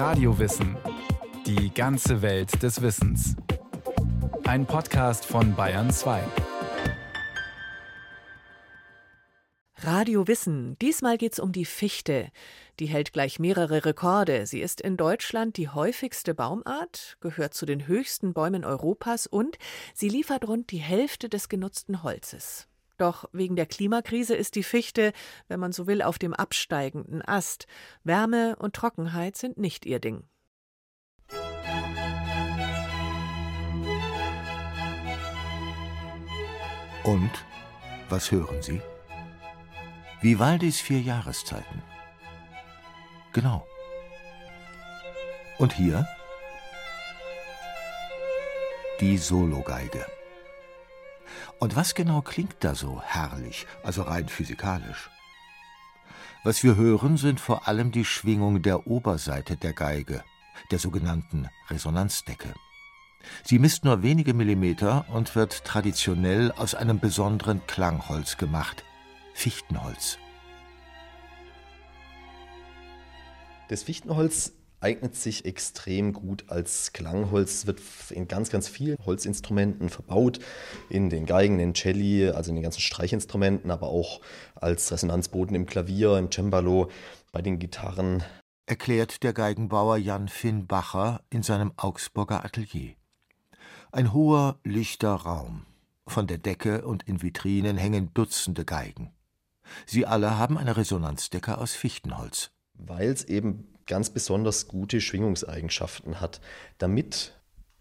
Radiowissen. Die ganze Welt des Wissens. Ein Podcast von Bayern 2. Radio Wissen. Diesmal geht's um die Fichte. Die hält gleich mehrere Rekorde. Sie ist in Deutschland die häufigste Baumart, gehört zu den höchsten Bäumen Europas und sie liefert rund die Hälfte des genutzten Holzes. Doch wegen der Klimakrise ist die Fichte, wenn man so will, auf dem absteigenden Ast. Wärme und Trockenheit sind nicht ihr Ding. Und was hören Sie? Vivaldis vier Jahreszeiten. Genau. Und hier die Sologeige. Und was genau klingt da so herrlich, also rein physikalisch? Was wir hören, sind vor allem die Schwingung der Oberseite der Geige, der sogenannten Resonanzdecke. Sie misst nur wenige Millimeter und wird traditionell aus einem besonderen Klangholz gemacht, Fichtenholz. Das Fichtenholz eignet sich extrem gut als Klangholz. Es wird in ganz, ganz vielen Holzinstrumenten verbaut, in den Geigen, den Celli, also in den ganzen Streichinstrumenten, aber auch als Resonanzboden im Klavier, im Cembalo, bei den Gitarren. Erklärt der Geigenbauer Jan Finn Bacher in seinem Augsburger Atelier. Ein hoher, lichter Raum. Von der Decke und in Vitrinen hängen Dutzende Geigen. Sie alle haben eine Resonanzdecke aus Fichtenholz. Weil es eben ganz besonders gute Schwingungseigenschaften hat. Damit,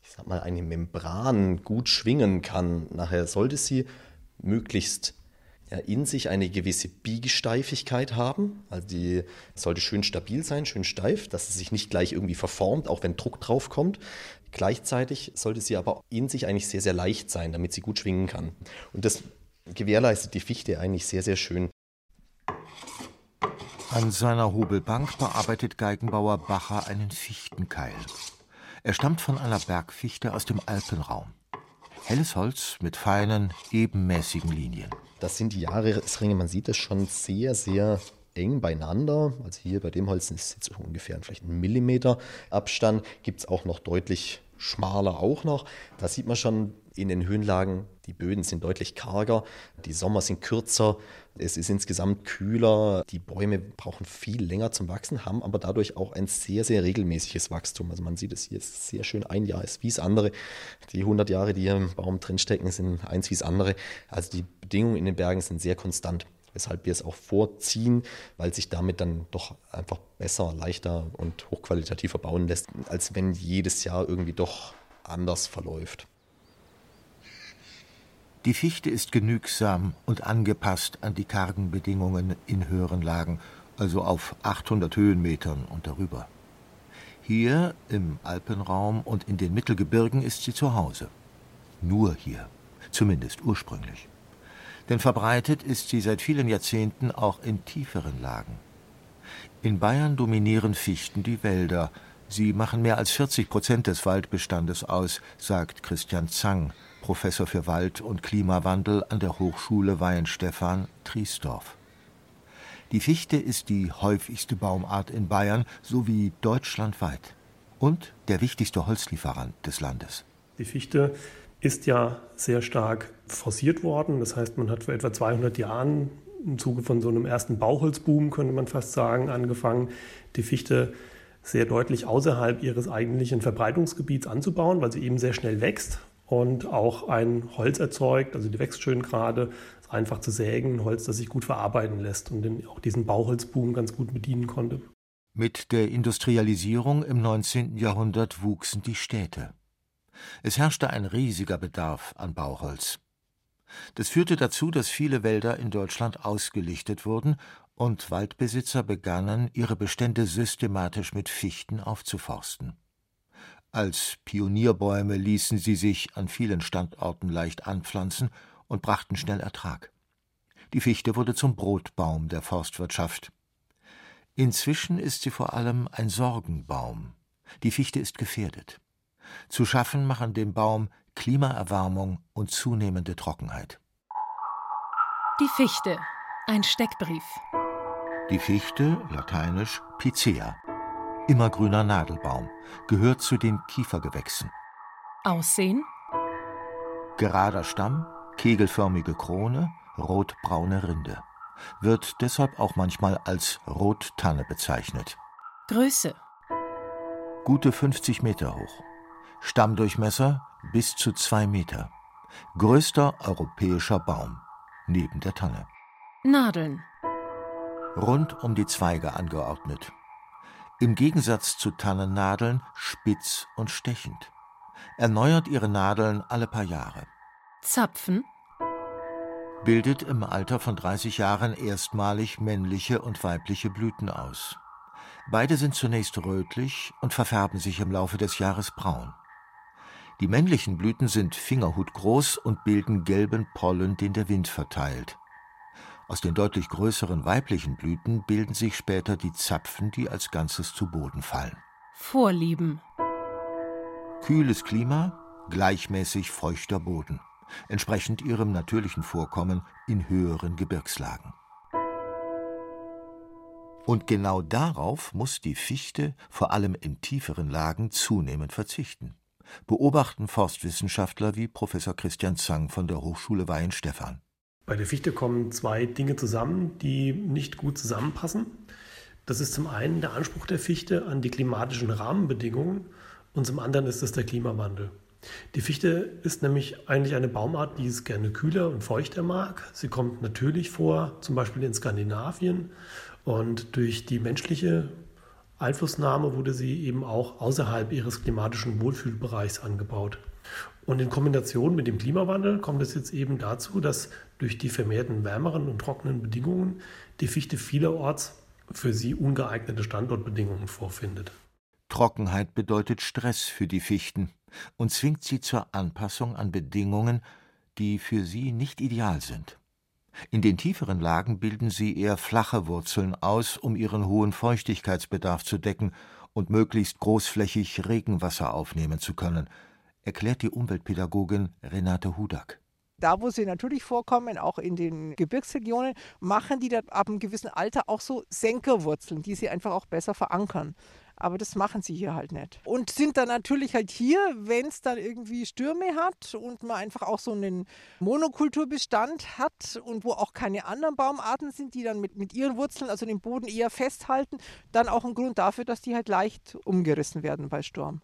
ich sag mal, eine Membran gut schwingen kann, nachher sollte sie möglichst ja, in sich eine gewisse Biegesteifigkeit haben. Also die sollte schön stabil sein, schön steif, dass sie sich nicht gleich irgendwie verformt, auch wenn Druck drauf kommt. Gleichzeitig sollte sie aber in sich eigentlich sehr, sehr leicht sein, damit sie gut schwingen kann. Und das gewährleistet die Fichte eigentlich sehr, sehr schön. An seiner Hobelbank bearbeitet Geigenbauer Bacher einen Fichtenkeil. Er stammt von einer Bergfichte aus dem Alpenraum. Helles Holz mit feinen, ebenmäßigen Linien. Das sind die Jahresringe, man sieht das schon sehr, sehr eng beieinander. Also hier bei dem Holz ist jetzt ungefähr vielleicht ein Millimeter Abstand. Gibt es auch noch deutlich schmaler auch noch. Da sieht man schon in den Höhenlagen, die Böden sind deutlich karger, die Sommer sind kürzer, es ist insgesamt kühler, die Bäume brauchen viel länger zum Wachsen, haben aber dadurch auch ein sehr, sehr regelmäßiges Wachstum. Also man sieht es hier sehr schön, ein Jahr ist wie das andere. Die 100 Jahre, die hier im Baum drinstecken, sind eins wie das andere. Also die Bedingungen in den Bergen sind sehr konstant weshalb wir es auch vorziehen, weil sich damit dann doch einfach besser, leichter und hochqualitativer bauen lässt, als wenn jedes Jahr irgendwie doch anders verläuft. Die Fichte ist genügsam und angepasst an die kargen Bedingungen in höheren Lagen, also auf 800 Höhenmetern und darüber. Hier im Alpenraum und in den Mittelgebirgen ist sie zu Hause. Nur hier, zumindest ursprünglich. Denn verbreitet ist sie seit vielen Jahrzehnten auch in tieferen Lagen. In Bayern dominieren Fichten die Wälder. Sie machen mehr als 40 Prozent des Waldbestandes aus, sagt Christian Zang, Professor für Wald- und Klimawandel an der Hochschule Weihenstephan Triesdorf. Die Fichte ist die häufigste Baumart in Bayern sowie deutschlandweit und der wichtigste Holzlieferant des Landes. Die Fichte ist ja sehr stark forciert worden. Das heißt, man hat vor etwa 200 Jahren im Zuge von so einem ersten Bauholzboom, könnte man fast sagen, angefangen, die Fichte sehr deutlich außerhalb ihres eigentlichen Verbreitungsgebiets anzubauen, weil sie eben sehr schnell wächst und auch ein Holz erzeugt, also die wächst schön gerade, ist einfach zu sägen, ein Holz, das sich gut verarbeiten lässt und den, auch diesen Bauholzboom ganz gut bedienen konnte. Mit der Industrialisierung im 19. Jahrhundert wuchsen die Städte. Es herrschte ein riesiger Bedarf an Bauholz. Das führte dazu, dass viele Wälder in Deutschland ausgelichtet wurden und Waldbesitzer begannen, ihre Bestände systematisch mit Fichten aufzuforsten. Als Pionierbäume ließen sie sich an vielen Standorten leicht anpflanzen und brachten schnell Ertrag. Die Fichte wurde zum Brotbaum der Forstwirtschaft. Inzwischen ist sie vor allem ein Sorgenbaum. Die Fichte ist gefährdet. Zu schaffen machen dem Baum Klimaerwärmung und zunehmende Trockenheit. Die Fichte. Ein Steckbrief. Die Fichte, lateinisch Picea. Immergrüner Nadelbaum, gehört zu den Kiefergewächsen. Aussehen? Gerader Stamm, kegelförmige Krone, rotbraune Rinde. Wird deshalb auch manchmal als Rottanne bezeichnet. Größe? Gute 50 Meter hoch. Stammdurchmesser bis zu zwei Meter. Größter europäischer Baum, neben der Tanne. Nadeln? Rund um die Zweige angeordnet. Im Gegensatz zu Tannennadeln spitz und stechend. Erneuert ihre Nadeln alle paar Jahre. Zapfen? Bildet im Alter von 30 Jahren erstmalig männliche und weibliche Blüten aus. Beide sind zunächst rötlich und verfärben sich im Laufe des Jahres braun. Die männlichen Blüten sind fingerhutgroß und bilden gelben Pollen, den der Wind verteilt. Aus den deutlich größeren weiblichen Blüten bilden sich später die Zapfen, die als Ganzes zu Boden fallen. Vorlieben. Kühles Klima, gleichmäßig feuchter Boden, entsprechend ihrem natürlichen Vorkommen in höheren Gebirgslagen. Und genau darauf muss die Fichte vor allem in tieferen Lagen zunehmend verzichten beobachten Forstwissenschaftler wie Professor Christian Zang von der Hochschule Weihenstephan. Bei der Fichte kommen zwei Dinge zusammen, die nicht gut zusammenpassen. Das ist zum einen der Anspruch der Fichte an die klimatischen Rahmenbedingungen und zum anderen ist es der Klimawandel. Die Fichte ist nämlich eigentlich eine Baumart, die es gerne kühler und feuchter mag. Sie kommt natürlich vor, zum Beispiel in Skandinavien. Und durch die menschliche Einflussnahme wurde sie eben auch außerhalb ihres klimatischen Wohlfühlbereichs angebaut. Und in Kombination mit dem Klimawandel kommt es jetzt eben dazu, dass durch die vermehrten wärmeren und trockenen Bedingungen die Fichte vielerorts für sie ungeeignete Standortbedingungen vorfindet. Trockenheit bedeutet Stress für die Fichten und zwingt sie zur Anpassung an Bedingungen, die für sie nicht ideal sind. In den tieferen Lagen bilden sie eher flache Wurzeln aus, um ihren hohen Feuchtigkeitsbedarf zu decken und möglichst großflächig Regenwasser aufnehmen zu können, erklärt die Umweltpädagogin Renate Hudak. Da, wo sie natürlich vorkommen, auch in den Gebirgsregionen, machen die dann ab einem gewissen Alter auch so Senkerwurzeln, die sie einfach auch besser verankern. Aber das machen sie hier halt nicht. Und sind dann natürlich halt hier, wenn es dann irgendwie Stürme hat und man einfach auch so einen Monokulturbestand hat und wo auch keine anderen Baumarten sind, die dann mit, mit ihren Wurzeln, also den Boden eher festhalten, dann auch ein Grund dafür, dass die halt leicht umgerissen werden bei Sturm.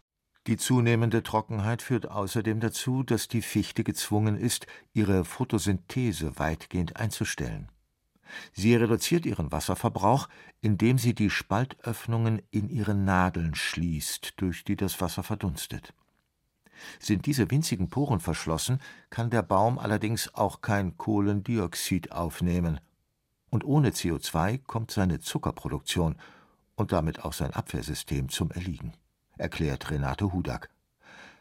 Die zunehmende Trockenheit führt außerdem dazu, dass die Fichte gezwungen ist, ihre Photosynthese weitgehend einzustellen. Sie reduziert ihren Wasserverbrauch, indem sie die Spaltöffnungen in ihren Nadeln schließt, durch die das Wasser verdunstet. Sind diese winzigen Poren verschlossen, kann der Baum allerdings auch kein Kohlendioxid aufnehmen. Und ohne CO2 kommt seine Zuckerproduktion und damit auch sein Abwehrsystem zum Erliegen, erklärt Renate Hudak.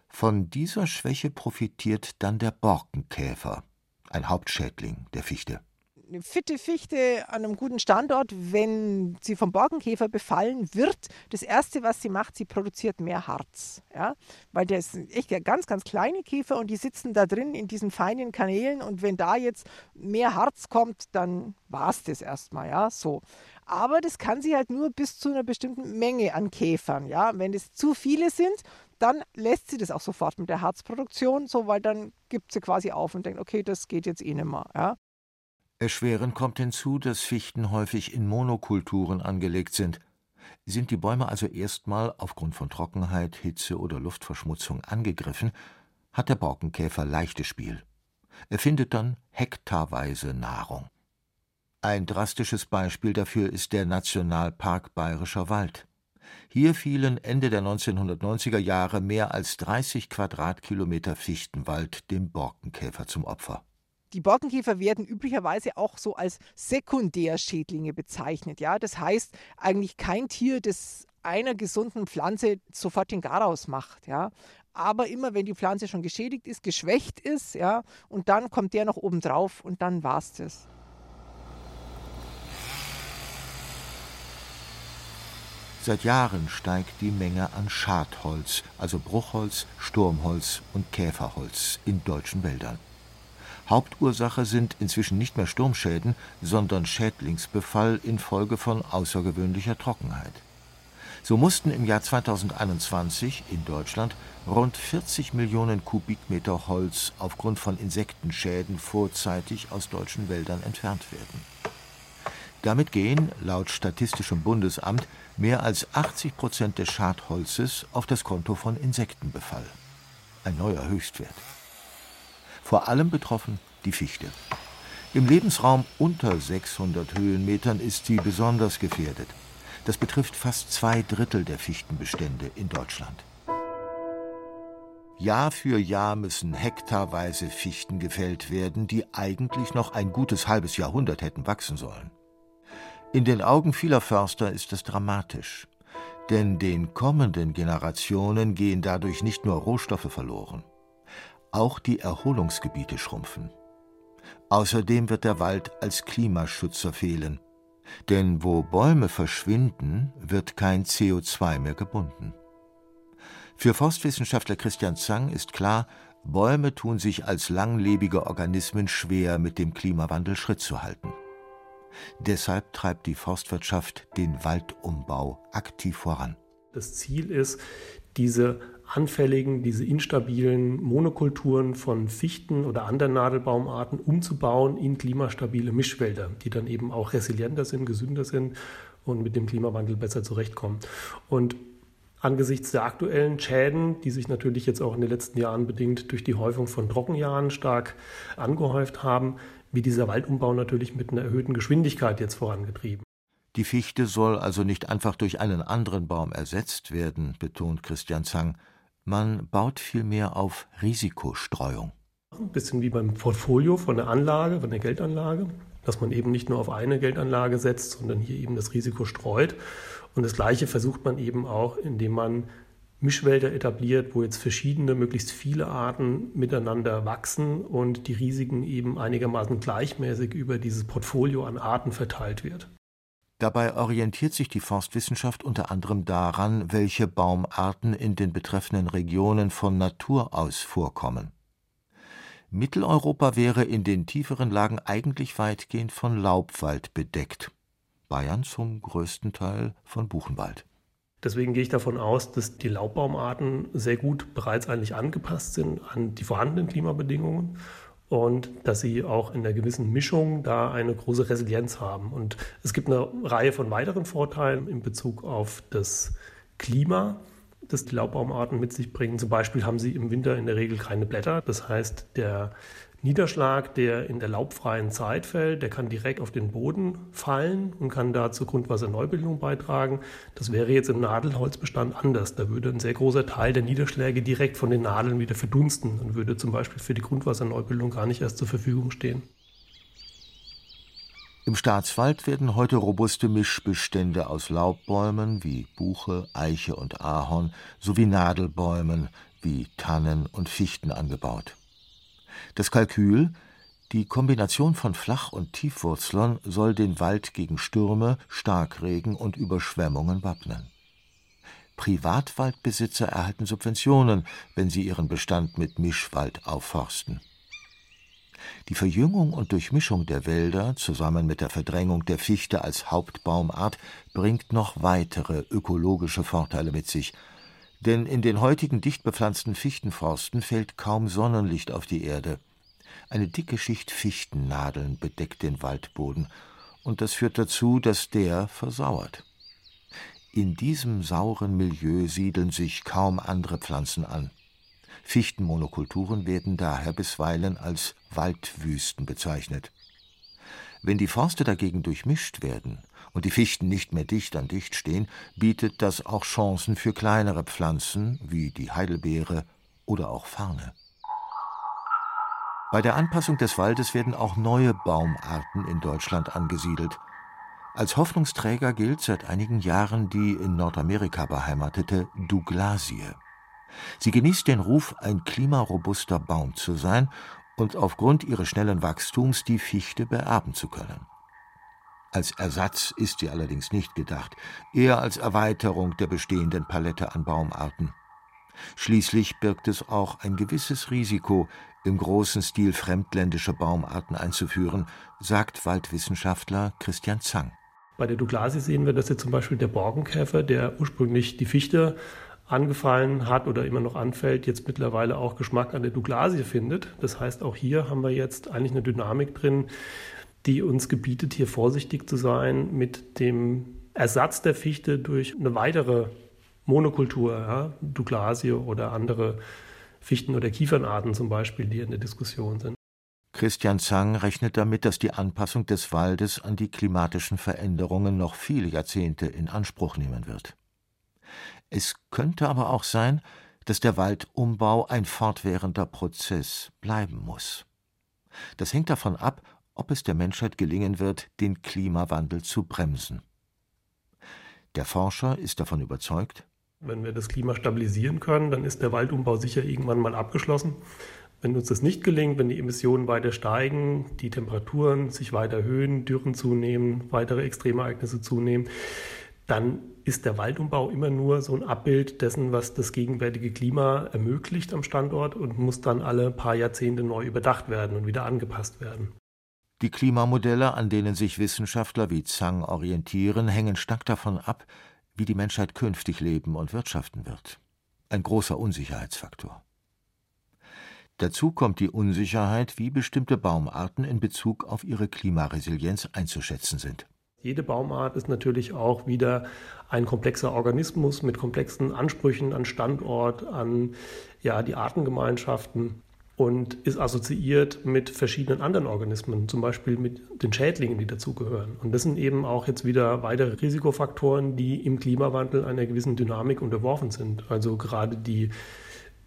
Von dieser Schwäche profitiert dann der Borkenkäfer, ein Hauptschädling der Fichte eine fitte Fichte an einem guten Standort, wenn sie vom Borkenkäfer befallen wird, das Erste, was sie macht, sie produziert mehr Harz. Ja? Weil der ist echt ganz, ganz kleine Käfer und die sitzen da drin in diesen feinen Kanälen und wenn da jetzt mehr Harz kommt, dann war es das erstmal. Ja? So. Aber das kann sie halt nur bis zu einer bestimmten Menge an Käfern. Ja? Wenn es zu viele sind, dann lässt sie das auch sofort mit der Harzproduktion, so weil dann gibt sie quasi auf und denkt, okay, das geht jetzt eh nicht mehr. Ja? Erschwerend kommt hinzu, dass Fichten häufig in Monokulturen angelegt sind. Sind die Bäume also erstmal aufgrund von Trockenheit, Hitze oder Luftverschmutzung angegriffen, hat der Borkenkäfer leichtes Spiel. Er findet dann hektarweise Nahrung. Ein drastisches Beispiel dafür ist der Nationalpark Bayerischer Wald. Hier fielen Ende der 1990er Jahre mehr als 30 Quadratkilometer Fichtenwald dem Borkenkäfer zum Opfer. Die Borkenkäfer werden üblicherweise auch so als Sekundärschädlinge bezeichnet. Ja? Das heißt eigentlich kein Tier, das einer gesunden Pflanze sofort den Garaus macht. Ja? Aber immer, wenn die Pflanze schon geschädigt ist, geschwächt ist, ja, und dann kommt der noch oben drauf und dann war es das. Seit Jahren steigt die Menge an Schadholz, also Bruchholz, Sturmholz und Käferholz in deutschen Wäldern. Hauptursache sind inzwischen nicht mehr Sturmschäden, sondern Schädlingsbefall infolge von außergewöhnlicher Trockenheit. So mussten im Jahr 2021 in Deutschland rund 40 Millionen Kubikmeter Holz aufgrund von Insektenschäden vorzeitig aus deutschen Wäldern entfernt werden. Damit gehen, laut Statistischem Bundesamt, mehr als 80 Prozent des Schadholzes auf das Konto von Insektenbefall. Ein neuer Höchstwert. Vor allem betroffen die Fichte. Im Lebensraum unter 600 Höhenmetern ist sie besonders gefährdet. Das betrifft fast zwei Drittel der Fichtenbestände in Deutschland. Jahr für Jahr müssen hektarweise Fichten gefällt werden, die eigentlich noch ein gutes halbes Jahrhundert hätten wachsen sollen. In den Augen vieler Förster ist es dramatisch, denn den kommenden Generationen gehen dadurch nicht nur Rohstoffe verloren, auch die Erholungsgebiete schrumpfen. Außerdem wird der Wald als Klimaschützer fehlen, denn wo Bäume verschwinden, wird kein CO2 mehr gebunden. Für Forstwissenschaftler Christian Zang ist klar, Bäume tun sich als langlebige Organismen schwer, mit dem Klimawandel Schritt zu halten. Deshalb treibt die Forstwirtschaft den Waldumbau aktiv voran. Das Ziel ist, diese anfälligen, diese instabilen Monokulturen von Fichten oder anderen Nadelbaumarten umzubauen in klimastabile Mischwälder, die dann eben auch resilienter sind, gesünder sind und mit dem Klimawandel besser zurechtkommen. Und angesichts der aktuellen Schäden, die sich natürlich jetzt auch in den letzten Jahren bedingt durch die Häufung von Trockenjahren stark angehäuft haben, wird dieser Waldumbau natürlich mit einer erhöhten Geschwindigkeit jetzt vorangetrieben. Die Fichte soll also nicht einfach durch einen anderen Baum ersetzt werden, betont Christian Zang. Man baut vielmehr auf Risikostreuung. Ein bisschen wie beim Portfolio von der Anlage, von der Geldanlage, dass man eben nicht nur auf eine Geldanlage setzt, sondern hier eben das Risiko streut. Und das Gleiche versucht man eben auch, indem man Mischwälder etabliert, wo jetzt verschiedene, möglichst viele Arten miteinander wachsen und die Risiken eben einigermaßen gleichmäßig über dieses Portfolio an Arten verteilt wird. Dabei orientiert sich die Forstwissenschaft unter anderem daran, welche Baumarten in den betreffenden Regionen von Natur aus vorkommen. Mitteleuropa wäre in den tieferen Lagen eigentlich weitgehend von Laubwald bedeckt, Bayern zum größten Teil von Buchenwald. Deswegen gehe ich davon aus, dass die Laubbaumarten sehr gut bereits eigentlich angepasst sind an die vorhandenen Klimabedingungen und dass sie auch in einer gewissen Mischung da eine große Resilienz haben. Und es gibt eine Reihe von weiteren Vorteilen in Bezug auf das Klima, das die Laubbaumarten mit sich bringen. Zum Beispiel haben sie im Winter in der Regel keine Blätter. Das heißt, der Niederschlag, der in der laubfreien Zeit fällt, der kann direkt auf den Boden fallen und kann da zur Grundwasserneubildung beitragen. Das wäre jetzt im Nadelholzbestand anders. Da würde ein sehr großer Teil der Niederschläge direkt von den Nadeln wieder verdunsten und würde zum Beispiel für die Grundwasserneubildung gar nicht erst zur Verfügung stehen. Im Staatswald werden heute robuste Mischbestände aus Laubbäumen wie Buche, Eiche und Ahorn sowie Nadelbäumen wie Tannen und Fichten angebaut. Das Kalkül, die Kombination von Flach- und Tiefwurzlern soll den Wald gegen Stürme, Starkregen und Überschwemmungen wappnen. Privatwaldbesitzer erhalten Subventionen, wenn sie ihren Bestand mit Mischwald aufforsten. Die Verjüngung und Durchmischung der Wälder zusammen mit der Verdrängung der Fichte als Hauptbaumart bringt noch weitere ökologische Vorteile mit sich, denn in den heutigen dicht bepflanzten Fichtenforsten fällt kaum Sonnenlicht auf die Erde. Eine dicke Schicht Fichtennadeln bedeckt den Waldboden, und das führt dazu, dass der versauert. In diesem sauren Milieu siedeln sich kaum andere Pflanzen an. Fichtenmonokulturen werden daher bisweilen als Waldwüsten bezeichnet. Wenn die Forste dagegen durchmischt werden und die Fichten nicht mehr dicht an dicht stehen, bietet das auch Chancen für kleinere Pflanzen wie die Heidelbeere oder auch Farne. Bei der Anpassung des Waldes werden auch neue Baumarten in Deutschland angesiedelt. Als Hoffnungsträger gilt seit einigen Jahren die in Nordamerika beheimatete Douglasie. Sie genießt den Ruf, ein klimarobuster Baum zu sein und aufgrund ihres schnellen Wachstums die Fichte beerben zu können. Als Ersatz ist sie allerdings nicht gedacht, eher als Erweiterung der bestehenden Palette an Baumarten. Schließlich birgt es auch ein gewisses Risiko, im großen Stil fremdländische Baumarten einzuführen, sagt Waldwissenschaftler Christian Zang. Bei der Douglasie sehen wir, dass jetzt zum Beispiel der Borkenkäfer, der ursprünglich die Fichte angefallen hat oder immer noch anfällt, jetzt mittlerweile auch Geschmack an der Douglasie findet. Das heißt, auch hier haben wir jetzt eigentlich eine Dynamik drin, die uns gebietet, hier vorsichtig zu sein mit dem Ersatz der Fichte durch eine weitere Monokultur, ja, Douglasie oder andere Fichten- oder Kiefernarten zum Beispiel, die in der Diskussion sind. Christian Zang rechnet damit, dass die Anpassung des Waldes an die klimatischen Veränderungen noch viele Jahrzehnte in Anspruch nehmen wird. Es könnte aber auch sein, dass der Waldumbau ein fortwährender Prozess bleiben muss. Das hängt davon ab, ob es der Menschheit gelingen wird, den Klimawandel zu bremsen. Der Forscher ist davon überzeugt, wenn wir das Klima stabilisieren können, dann ist der Waldumbau sicher irgendwann mal abgeschlossen. Wenn uns das nicht gelingt, wenn die Emissionen weiter steigen, die Temperaturen sich weiter erhöhen, Dürren zunehmen, weitere Extremereignisse zunehmen, dann ist der Waldumbau immer nur so ein Abbild dessen, was das gegenwärtige Klima ermöglicht am Standort und muss dann alle paar Jahrzehnte neu überdacht werden und wieder angepasst werden. Die Klimamodelle, an denen sich Wissenschaftler wie Zhang orientieren, hängen stark davon ab, wie die Menschheit künftig leben und wirtschaften wird. Ein großer Unsicherheitsfaktor. Dazu kommt die Unsicherheit, wie bestimmte Baumarten in Bezug auf ihre Klimaresilienz einzuschätzen sind. Jede Baumart ist natürlich auch wieder ein komplexer Organismus mit komplexen Ansprüchen an Standort, an ja, die Artengemeinschaften und ist assoziiert mit verschiedenen anderen Organismen, zum Beispiel mit den Schädlingen, die dazugehören. Und das sind eben auch jetzt wieder weitere Risikofaktoren, die im Klimawandel einer gewissen Dynamik unterworfen sind. Also gerade die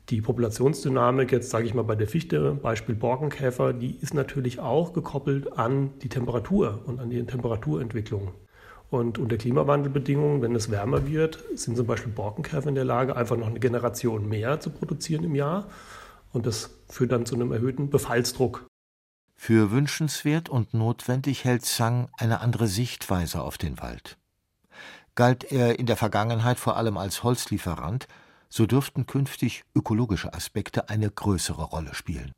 die Populationsdynamik, jetzt sage ich mal bei der Fichte, Beispiel Borkenkäfer, die ist natürlich auch gekoppelt an die Temperatur und an die Temperaturentwicklung. Und unter Klimawandelbedingungen, wenn es wärmer wird, sind zum Beispiel Borkenkäfer in der Lage, einfach noch eine Generation mehr zu produzieren im Jahr. Und das führt dann zu einem erhöhten Befallsdruck. Für wünschenswert und notwendig hält Zhang eine andere Sichtweise auf den Wald. Galt er in der Vergangenheit vor allem als Holzlieferant, so dürften künftig ökologische Aspekte eine größere Rolle spielen.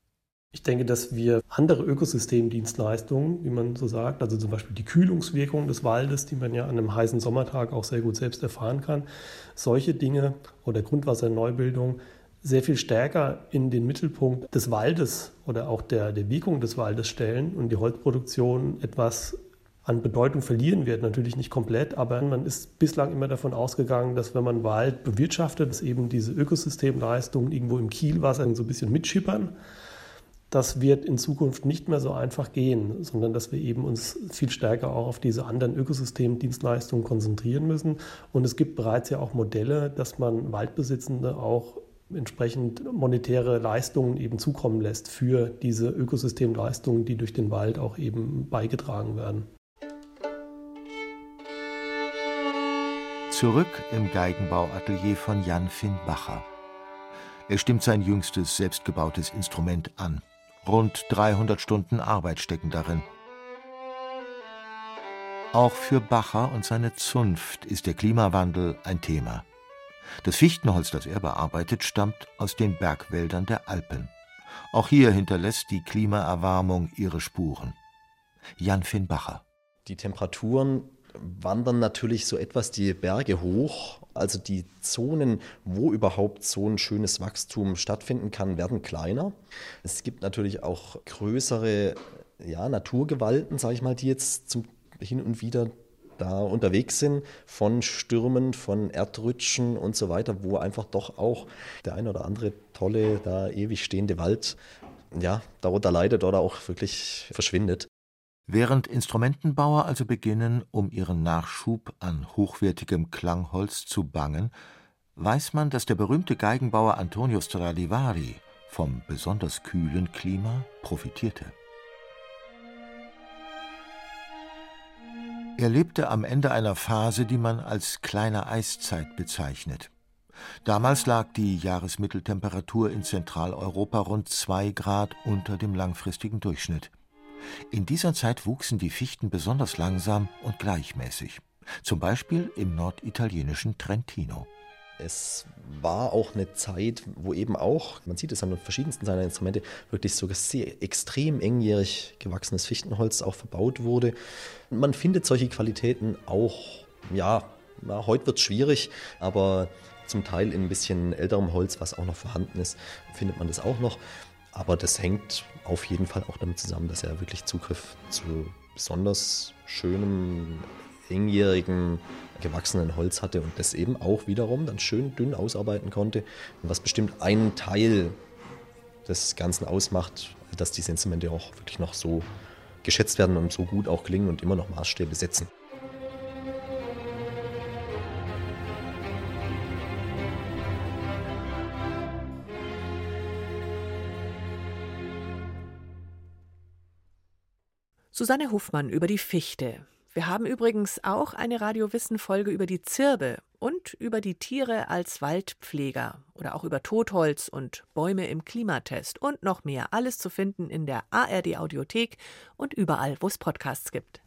Ich denke, dass wir andere Ökosystemdienstleistungen, wie man so sagt, also zum Beispiel die Kühlungswirkung des Waldes, die man ja an einem heißen Sommertag auch sehr gut selbst erfahren kann, solche Dinge oder Grundwasserneubildung sehr viel stärker in den Mittelpunkt des Waldes oder auch der, der Wirkung des Waldes stellen und die Holzproduktion etwas an Bedeutung verlieren wird. Natürlich nicht komplett, aber man ist bislang immer davon ausgegangen, dass wenn man Wald bewirtschaftet, dass eben diese Ökosystemleistungen irgendwo im Kielwasser so ein bisschen mitschippern. Das wird in Zukunft nicht mehr so einfach gehen, sondern dass wir eben uns viel stärker auch auf diese anderen Ökosystemdienstleistungen konzentrieren müssen. Und es gibt bereits ja auch Modelle, dass man Waldbesitzende auch entsprechend monetäre Leistungen eben zukommen lässt für diese Ökosystemleistungen, die durch den Wald auch eben beigetragen werden. Zurück im Geigenbauatelier von Jan Finn Bacher. Er stimmt sein jüngstes selbstgebautes Instrument an. Rund 300 Stunden Arbeit stecken darin. Auch für Bacher und seine Zunft ist der Klimawandel ein Thema. Das Fichtenholz, das er bearbeitet, stammt aus den Bergwäldern der Alpen. Auch hier hinterlässt die Klimaerwärmung ihre Spuren. Jan Finn Bacher. Die Temperaturen wandern natürlich so etwas die Berge hoch. Also die Zonen, wo überhaupt so ein schönes Wachstum stattfinden kann, werden kleiner. Es gibt natürlich auch größere ja, Naturgewalten, sage ich mal, die jetzt zum, hin und wieder da unterwegs sind, von Stürmen, von Erdrutschen und so weiter, wo einfach doch auch der ein oder andere tolle, da ewig stehende Wald, ja, darunter leidet oder auch wirklich verschwindet. Während Instrumentenbauer also beginnen, um ihren Nachschub an hochwertigem Klangholz zu bangen, weiß man, dass der berühmte Geigenbauer Antonio Stradivari vom besonders kühlen Klima profitierte. Er lebte am Ende einer Phase, die man als kleine Eiszeit bezeichnet. Damals lag die Jahresmitteltemperatur in Zentraleuropa rund zwei Grad unter dem langfristigen Durchschnitt. In dieser Zeit wuchsen die Fichten besonders langsam und gleichmäßig, zum Beispiel im norditalienischen Trentino. Es war auch eine Zeit, wo eben auch, man sieht es an den verschiedensten seiner Instrumente, wirklich so sehr extrem engjährig gewachsenes Fichtenholz auch verbaut wurde. Man findet solche Qualitäten auch, ja, na, heute wird es schwierig, aber zum Teil in ein bisschen älterem Holz, was auch noch vorhanden ist, findet man das auch noch. Aber das hängt auf jeden Fall auch damit zusammen, dass er wirklich Zugriff zu besonders schönem, engjährigen, gewachsenen Holz hatte und das eben auch wiederum dann schön dünn ausarbeiten konnte. Was bestimmt ein Teil des Ganzen ausmacht, dass diese Instrumente auch wirklich noch so geschätzt werden und so gut auch klingen und immer noch Maßstäbe setzen. Susanne Hofmann über die Fichte. Wir haben übrigens auch eine Radiowissen-Folge über die Zirbe und über die Tiere als Waldpfleger oder auch über Totholz und Bäume im Klimatest und noch mehr. Alles zu finden in der ARD Audiothek und überall, wo es Podcasts gibt.